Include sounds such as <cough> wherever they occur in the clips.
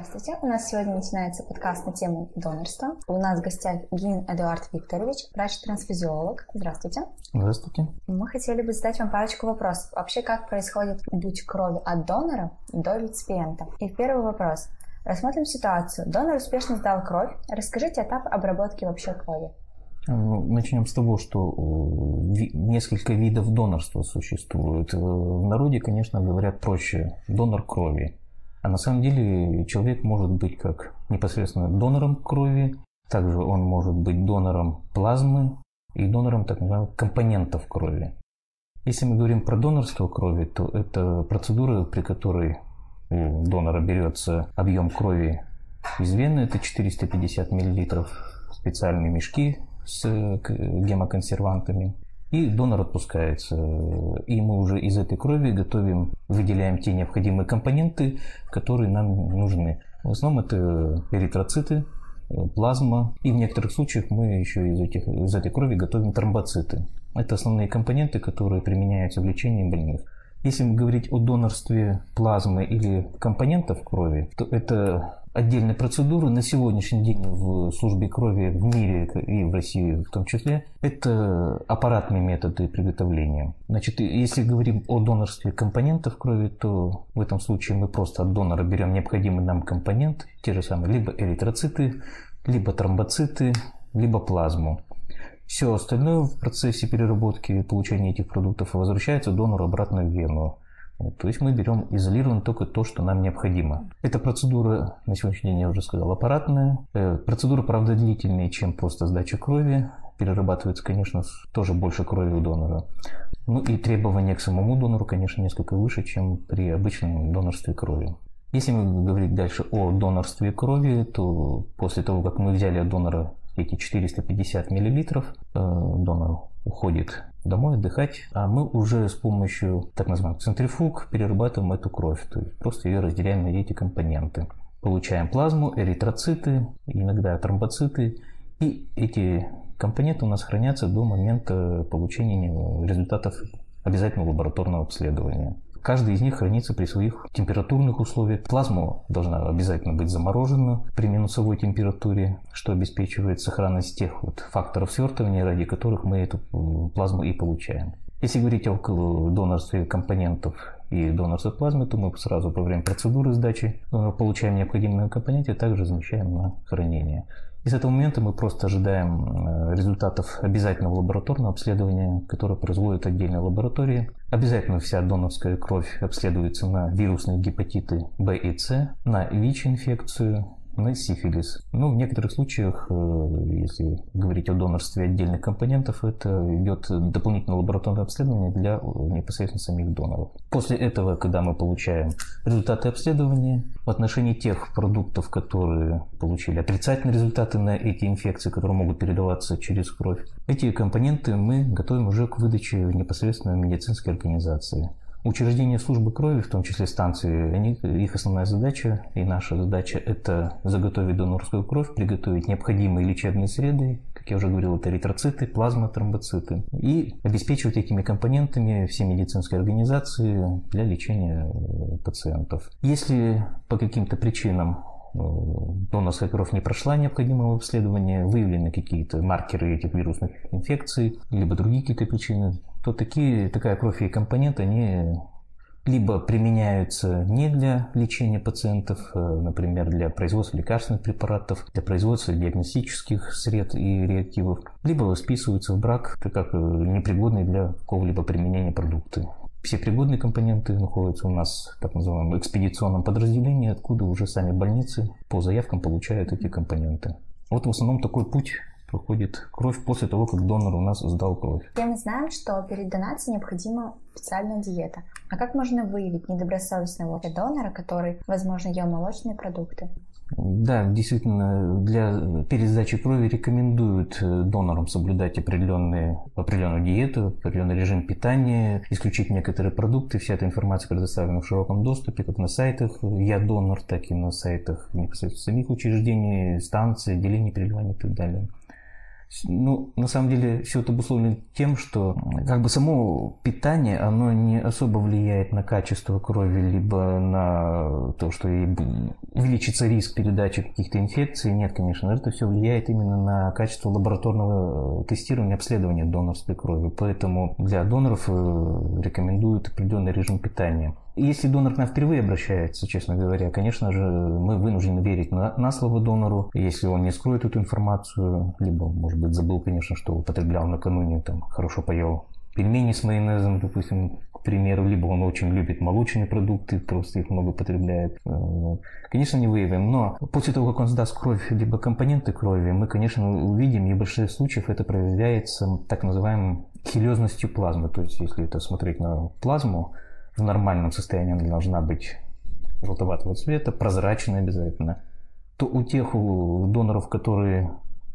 Здравствуйте. У нас сегодня начинается подкаст на тему донорства. У нас в гостях Гин Эдуард Викторович, врач-трансфузиолог. Здравствуйте. Здравствуйте. Мы хотели бы задать вам парочку вопросов. Вообще, как происходит путь крови от донора до реципиента? И первый вопрос. Рассмотрим ситуацию. Донор успешно сдал кровь. Расскажите этап обработки вообще крови. Ну, начнем с того, что э, несколько видов донорства существует. Э, в народе, конечно, говорят проще. Донор крови. А на самом деле человек может быть как непосредственно донором крови, также он может быть донором плазмы и донором так называемых компонентов крови. Если мы говорим про донорство крови, то это процедура, при которой у донора берется объем крови из вены, это 450 мл, специальные мешки с гемоконсервантами, и донор отпускается. И мы уже из этой крови готовим, выделяем те необходимые компоненты, которые нам нужны. В основном это эритроциты, плазма. И в некоторых случаях мы еще из, этих, из этой крови готовим тромбоциты. Это основные компоненты, которые применяются в лечении больных. Если говорить о донорстве плазмы или компонентов крови, то это отдельные процедуры на сегодняшний день в службе крови в мире и в России в том числе, это аппаратные методы приготовления. Значит, если говорим о донорстве компонентов крови, то в этом случае мы просто от донора берем необходимый нам компонент, те же самые, либо эритроциты, либо тромбоциты, либо плазму. Все остальное в процессе переработки и получения этих продуктов возвращается донору обратно в вену. То есть мы берем изолированно только то, что нам необходимо. Эта процедура, на сегодняшний день я уже сказал, аппаратная. Э, процедура, правда, длительнее, чем просто сдача крови. Перерабатывается, конечно, тоже больше крови у донора. Ну и требования к самому донору, конечно, несколько выше, чем при обычном донорстве крови. Если мы говорить дальше о донорстве крови, то после того, как мы взяли от донора эти 450 мл, э, донор уходит домой отдыхать, а мы уже с помощью так называемых центрифуг перерабатываем эту кровь, то есть просто ее разделяем на эти компоненты. Получаем плазму, эритроциты, иногда тромбоциты, и эти компоненты у нас хранятся до момента получения результатов обязательного лабораторного обследования. Каждый из них хранится при своих температурных условиях. Плазма должна обязательно быть заморожена при минусовой температуре, что обеспечивает сохранность тех вот факторов свертывания, ради которых мы эту плазму и получаем. Если говорить о донорстве компонентов и донорстве плазмы, то мы сразу во время процедуры сдачи получаем необходимые компоненты и также замещаем на хранение. И с этого момента мы просто ожидаем э, результатов обязательного лабораторного обследования, которое производит отдельная лаборатория. Обязательно вся донорская кровь обследуется на вирусные гепатиты В и С, на ВИЧ-инфекцию, на сифилис. Ну, в некоторых случаях, э, если говорить о донорстве отдельных компонентов, это идет дополнительное лабораторное обследование для э, непосредственно самих доноров. После этого, когда мы получаем результаты обследования, в отношении тех продуктов, которые получили отрицательные результаты на эти инфекции, которые могут передаваться через кровь, эти компоненты мы готовим уже к выдаче непосредственно медицинской организации. Учреждения службы крови, в том числе станции, они, их основная задача и наша задача – это заготовить донорскую кровь, приготовить необходимые лечебные среды, как я уже говорил, это эритроциты, плазма, тромбоциты, и обеспечивать этими компонентами все медицинские организации для лечения э, пациентов. Если по каким-то причинам э, донорская кровь не прошла необходимого обследования, выявлены какие-то маркеры этих вирусных инфекций, либо другие какие-то причины, то такие, такая кровь и компонент, они либо применяются не для лечения пациентов, э, например, для производства лекарственных препаратов, для производства диагностических сред и реактивов, либо списываются в брак как э, непригодные для какого-либо применения продукты. Все пригодные компоненты находятся у нас в так называемом экспедиционном подразделении, откуда уже сами больницы по заявкам получают эти компоненты. Вот в основном такой путь проходит кровь после того, как донор у нас сдал кровь. Все мы знаем, что перед донацией необходима специальная диета. А как можно выявить недобросовестного донора, который, возможно, ел молочные продукты? Да, действительно, для пересдачи крови рекомендуют э, донорам соблюдать определенные, определенную диету, определенный режим питания, исключить некоторые продукты. Вся эта информация предоставлена в широком доступе, как на сайтах «Я донор», так и на сайтах непосредственно самих учреждений, станций, отделений переливания и так далее. Ну, на самом деле, все это обусловлено тем, что как бы само питание, оно не особо влияет на качество крови, либо на то, что увеличится риск передачи каких-то инфекций. Нет, конечно, это все влияет именно на качество лабораторного тестирования, обследования донорской крови. Поэтому для доноров э, рекомендуют определенный режим питания. Если донор к нам впервые обращается, честно говоря, конечно же, мы вынуждены верить на, на слово донору. Если он не скроет эту информацию, либо, может быть, забыл, конечно, что употреблял накануне, там, хорошо поел пельмени с майонезом, допустим, к примеру, либо он очень любит молочные продукты, просто их много потребляет. Э, конечно, не выявим, но после того, как он сдаст кровь, либо компоненты крови, мы, конечно, увидим, и в большинстве случаев это проявляется так называемой хилезностью плазмы. То есть, если это смотреть на плазму, в нормальном состоянии она должна быть желтоватого цвета, прозрачная обязательно, то у тех у доноров, которые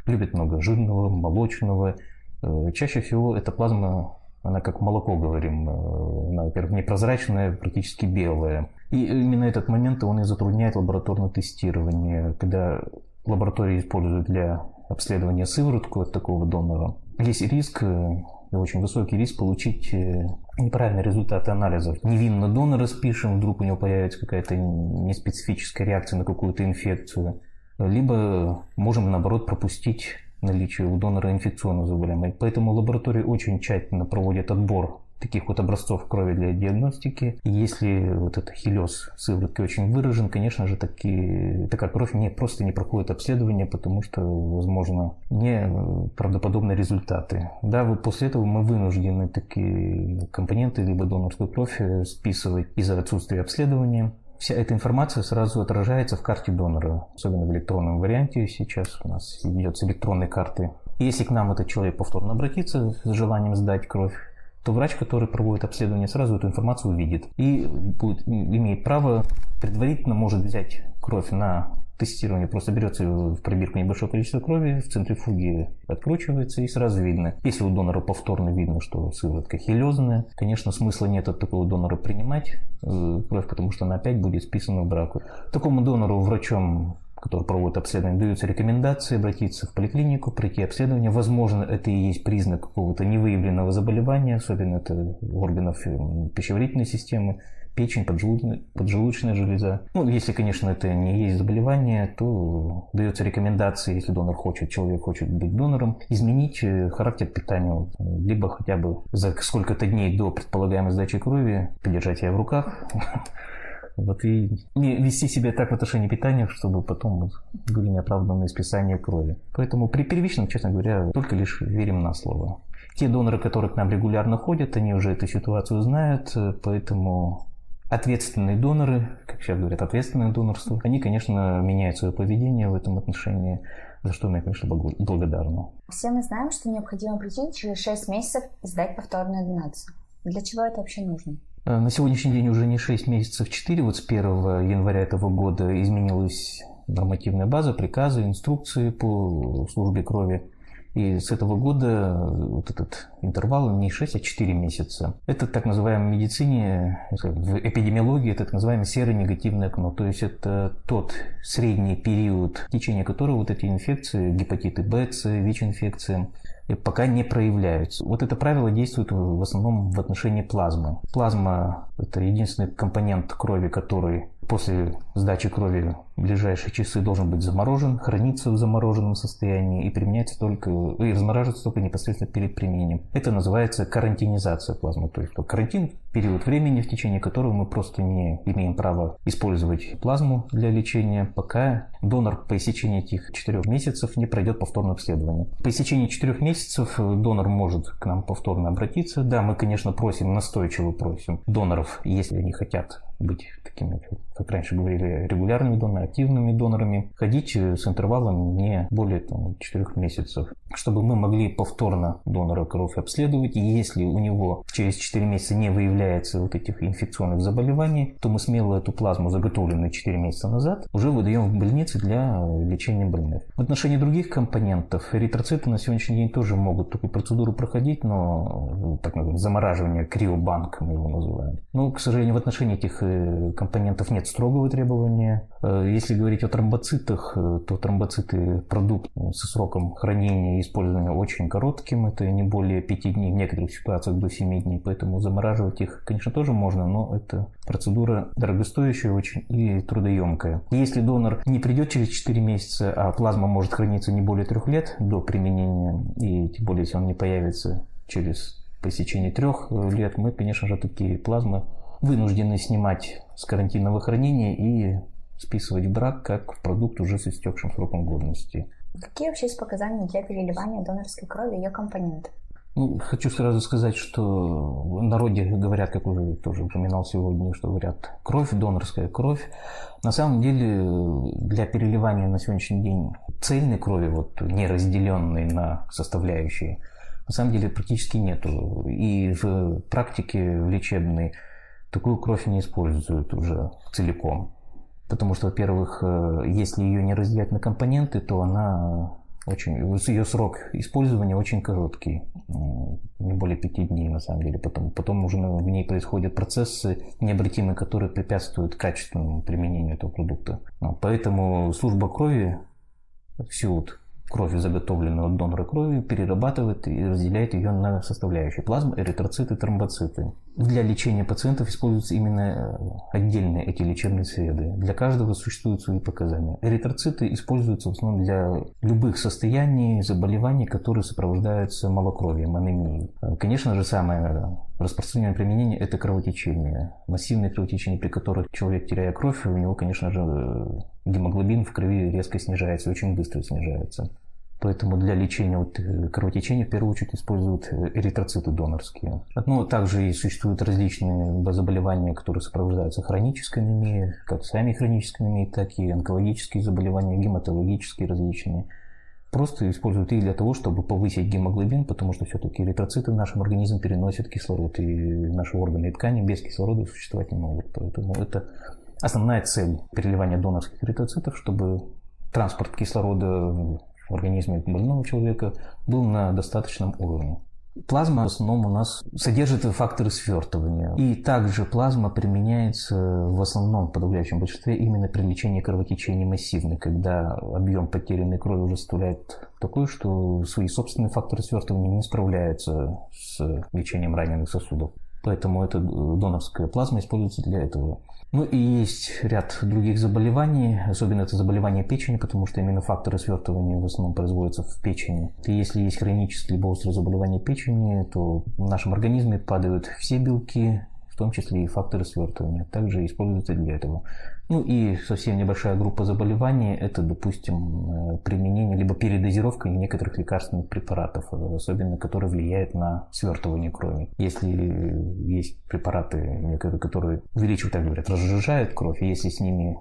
любят много жирного, молочного, э, чаще всего эта плазма, она как молоко, говорим, э, она, во-первых, непрозрачная, практически белая. И именно этот момент он и затрудняет лабораторное тестирование, когда лаборатории используют для обследования сыворотку от такого донора. Есть риск э, очень высокий риск получить э, неправильные результаты анализов. Невинно донора спишем, вдруг у него появится какая-то неспецифическая реакция на какую-то инфекцию. Либо можем, наоборот, пропустить наличие у донора инфекционного заболевания. Поэтому лаборатории очень тщательно проводят отбор таких вот образцов крови для диагностики. И если вот этот хилез сыворотки очень выражен, конечно же, такие, такая кровь не, просто не проходит обследование, потому что, возможно, не правдоподобные результаты. Да, вот после этого мы вынуждены такие компоненты, либо донорскую кровь э, списывать из-за отсутствия обследования. Вся эта информация сразу отражается в карте донора, особенно в электронном варианте. Сейчас у нас идет с электронной карты. Если к нам этот человек повторно обратится с желанием сдать кровь, то врач, который проводит обследование, сразу эту информацию увидит и будет, имеет право предварительно может взять кровь на тестирование. Просто берется в пробирку небольшое количество крови, в центрифуге откручивается и сразу видно. Если у донора повторно видно, что сыворотка хилезная, конечно, смысла нет от такого донора принимать э, кровь, потому что она опять будет списана в браку. Такому донору врачом который проводит обследование, даются рекомендации обратиться в поликлинику, пройти обследование. Возможно, это и есть признак какого-то невыявленного заболевания, особенно это органов э, пищеварительной системы, печень, поджелудочная, поджелудочная железа. Ну, если, конечно, это не есть заболевание, то дается рекомендация, если донор хочет, человек хочет быть донором, изменить э, характер питания, либо хотя бы за сколько-то дней до предполагаемой сдачи крови подержать ее в руках, <laughs> Вот и вести себя так в отношении питания, чтобы потом были неоправданные списания крови. Поэтому при первичном, честно говоря, только лишь верим на слово. Те доноры, которые к нам регулярно ходят, они уже эту ситуацию знают, поэтому ответственные доноры, как сейчас говорят, ответственное донорство, они, конечно, меняют свое поведение в этом отношении, за что мы, конечно, благодарны. Все мы знаем, что необходимо прийти через 6 месяцев и сдать повторную донацию. Для чего это вообще нужно? Э, на сегодняшний день уже не 6 месяцев, 4. Вот с 1 января этого года изменилась нормативная база, приказы, инструкции по службе крови. И с этого года вот этот интервал не 6, а 4 месяца. Это так называемой медицине, в эпидемиологии, это так называемое серо-негативное окно. То есть это тот средний период, в течение которого вот эти инфекции, гепатиты Б, С, ВИЧ-инфекции, пока не проявляются. Вот это правило действует в основном в отношении плазмы. Плазма – это единственный компонент крови, который после сдачи крови в ближайшие часы должен быть заморожен, храниться в замороженном состоянии и применяться только, и размораживаться только непосредственно перед применением. Это называется карантинизация плазмы. То есть карантин – период времени, в течение которого мы просто не имеем права использовать плазму для лечения, пока донор по истечении этих четырех месяцев не пройдет повторное обследование. По истечении четырех месяцев донор может к нам повторно обратиться. Да, мы, конечно, просим, настойчиво просим доноров, если они хотят быть такими, как раньше говорили, регулярными донорами, активными донорами, ходить с интервалом не более там, 4 месяцев, чтобы мы могли повторно донора крови обследовать, и если у него через 4 месяца не выявляется вот этих инфекционных заболеваний, то мы смело эту плазму, заготовленную 4 месяца назад, уже выдаем в больнице для лечения больных. В отношении других компонентов эритроциты на сегодняшний день тоже могут такую процедуру проходить, но так называемое замораживание, криобанк мы его называем. Но, к сожалению, в отношении этих э, компонентов нет строгого требования. Если говорить о тромбоцитах, э, то тромбоциты – продукт со сроком хранения и использования очень коротким. Это не более 5 дней, в некоторых ситуациях до 7 дней. Поэтому замораживать их, конечно, тоже можно, но это процедура дорогостоящая очень и трудоемкая. Если донор не придет через 4 месяца, а плазма может храниться не более 3 лет до применения, и тем более, если он не появится через по истечении трех лет, мы, конечно же, такие плазмы вынуждены снимать с карантинного хранения и списывать в брак как продукт уже с истекшим сроком годности. Какие вообще есть показания для переливания донорской крови и ее компонентов? Ну, хочу сразу сказать, что в народе говорят, как уже тоже упоминал сегодня, что говорят кровь, донорская кровь. На самом деле для переливания на сегодняшний день цельной крови, вот не разделенной на составляющие, на самом деле практически нету. И в практике в лечебной такую кровь не используют уже целиком. Потому что, во-первых, э, если ее не разделять на компоненты, то она очень, ее срок использования очень короткий, не более пяти дней на самом деле. Потом, потом уже в ней происходят процессы необратимые, которые препятствуют качественному применению этого продукта. Поэтому служба крови вот кровь, заготовленную от донора крови, перерабатывает и разделяет ее на составляющие плазмы, эритроциты, тромбоциты. Для лечения пациентов используются именно э, отдельные эти лечебные среды. Для каждого существуют свои показания. Эритроциты используются в основном для любых состояний, заболеваний, которые сопровождаются малокровием, анемией. Э, конечно же, самое распространенное применение – это кровотечение. Массивные кровотечения, при которых человек, теряя кровь, у него, конечно же, гемоглобин в крови резко снижается, очень быстро снижается. Поэтому для лечения вот э, кровотечения в первую очередь используют э, эритроциты донорские. Ну, также и существуют различные заболевания, которые сопровождаются хронической анемией, как сами хронической анемией, так и онкологические заболевания, гематологические различные. Просто используют их для того, чтобы повысить гемоглобин, потому что все-таки эритроциты в нашем организме переносят кислород, и наши органы и ткани без кислорода существовать не могут. Поэтому это основная цель переливания донорских эритроцитов, чтобы транспорт кислорода организме больного человека был на достаточном уровне. Плазма в основном у нас содержит факторы свертывания. И также плазма применяется в основном, в подавляющем большинстве, именно при лечении кровотечения массивной, когда объем потерянной крови уже составляет такой, что свои собственные факторы свертывания не справляются с лечением раненых сосудов. Поэтому эта донорская плазма используется для этого. Ну и есть ряд других заболеваний, особенно это заболевания печени, потому что именно факторы свертывания в основном производятся в печени. И если есть хронические либо острые заболевания печени, то в нашем организме падают все белки, в том числе и факторы свертывания, также используются для этого. Ну и совсем небольшая группа заболеваний – это, допустим, э, применение либо передозировка некоторых лекарственных препаратов, э, особенно которые влияют на свертывание крови. Если есть препараты, которые увеличивают, так говорят, разжижают кровь, если с ними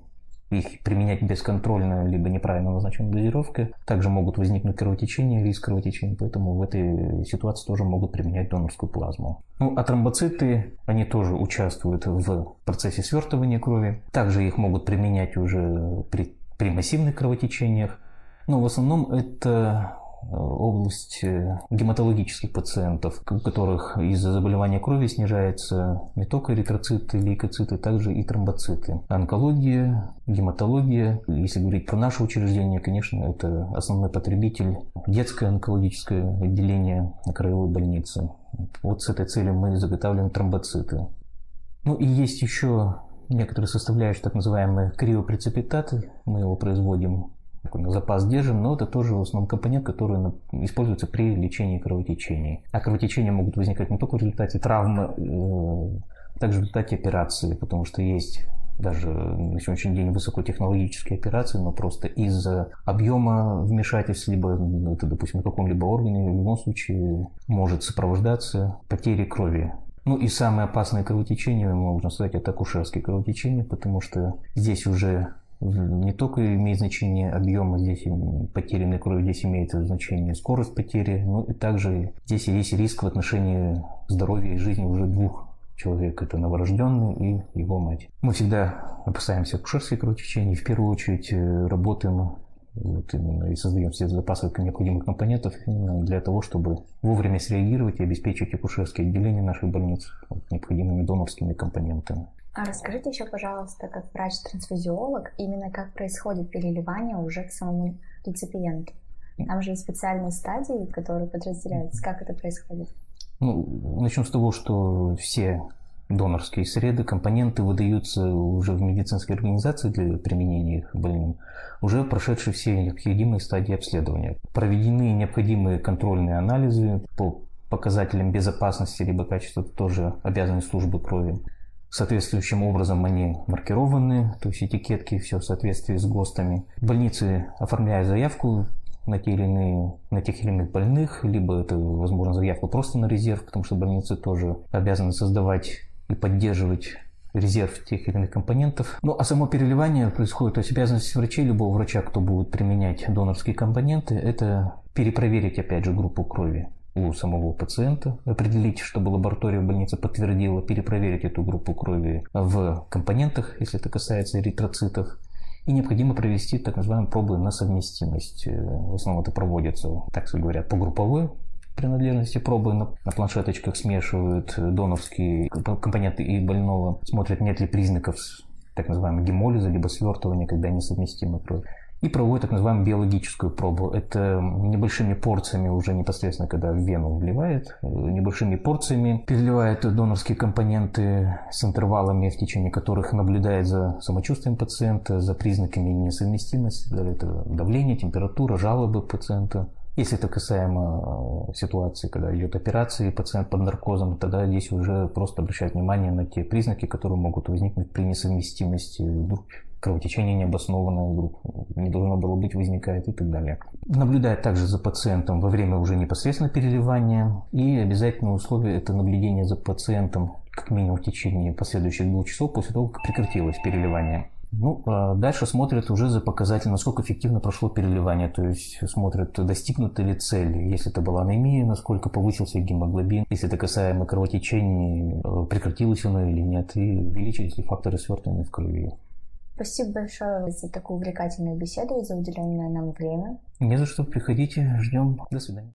их применять бесконтрольно, либо неправильно назначенной дозировкой, также могут возникнуть кровотечения, риск кровотечения, поэтому в этой ситуации тоже могут применять донорскую плазму. Ну, а тромбоциты, они тоже участвуют в процессе свертывания крови. Также их могут применять уже при, при массивных кровотечениях. Но в основном это область э, гематологических пациентов, у которых из-за заболевания крови снижается не только эритроциты, лейкоциты, также и тромбоциты. Онкология, гематология. Если говорить про наше учреждение, конечно, это основной потребитель детское онкологическое отделение краевой больнице. Вот с этой целью мы заготавливаем тромбоциты. Ну и есть еще некоторые составляющие, так называемые криопрецепитаты. Мы его производим запас держим, но это тоже в основном компонент, который используется при лечении кровотечений. А кровотечения могут возникать не только в результате травмы, э, также в результате операции, потому что есть даже на сегодняшний день высокотехнологические операции, но просто из-за объема вмешательств, либо это, допустим, на каком-либо органе, в любом случае может сопровождаться потерей крови. Ну и самое опасное кровотечение, можно сказать, это акушерские кровотечения, потому что здесь уже не только имеет значение объема здесь потерянной крови, здесь имеет значение скорость потери, но и также здесь есть риск в отношении здоровья и жизни уже двух человек. Это новорожденный и его мать. Мы всегда опасаемся акушерских кровотечений. В первую очередь э, работаем вот именно и создаем все запасы необходимых компонентов для того, чтобы вовремя среагировать и обеспечить акушерские отделения наших больниц вот, необходимыми донорскими компонентами. А расскажите еще, пожалуйста, как врач-трансфузиолог, именно как происходит переливание уже к самому реципиенту. Там же есть специальные стадии, которые подразделяются. Как это происходит? Ну, начнем с того, что все донорские среды, компоненты выдаются уже в медицинской организации для применения их больным, уже прошедшие все необходимые стадии обследования. Проведены необходимые контрольные анализы по показателям безопасности либо качества, тоже обязанность службы крови. Соответствующим образом они маркированы, то есть этикетки, все в соответствии с ГОСТами. Больницы, оформляя заявку на, те или иные, на тех или иных больных, либо это, возможно, заявку просто на резерв, потому что больницы тоже обязаны создавать и поддерживать резерв тех или иных компонентов. Ну, а само переливание происходит, то есть обязанность врачей, любого врача, кто будет применять донорские компоненты, это перепроверить, опять же, группу крови у самого пациента, определить, чтобы лаборатория в больнице подтвердила, перепроверить эту группу крови в компонентах, если это касается эритроцитов, и необходимо провести так называемые пробы на совместимость. Э, в основном это проводится, так говорят, по групповой принадлежности. Пробы на, на планшеточках смешивают донорские компоненты и больного, смотрят, нет ли признаков так называемого гемолиза, либо свертывания, когда несовместимы кровь и проводят так называемую биологическую пробу. Это небольшими порциями уже непосредственно, когда в вену вливает, небольшими порциями переливает донорские компоненты с интервалами, в течение которых наблюдает за самочувствием пациента, за признаками несовместимости, это давление, температура, жалобы пациента. Если это касаемо э, ситуации, когда идет операция и пациент под наркозом, тогда здесь уже просто обращать внимание на те признаки, которые могут возникнуть при несовместимости вдруг кровотечение необоснованное вдруг не должно было быть, возникает и так далее. Наблюдать также за пациентом во время уже непосредственно переливания. И обязательное условие – это наблюдение за пациентом как минимум в течение последующих двух часов после того, как прекратилось переливание. Ну, а дальше смотрят уже за показатель, насколько эффективно прошло переливание, то есть смотрят, достигнута ли цель, если это была анемия, насколько повысился гемоглобин, если это касаемо кровотечений, э, прекратилось оно или нет, и увеличились ли факторы свертывания в крови. Спасибо большое за такую увлекательную беседу и за уделенное нам время. Не за что, приходите, ждем. До свидания.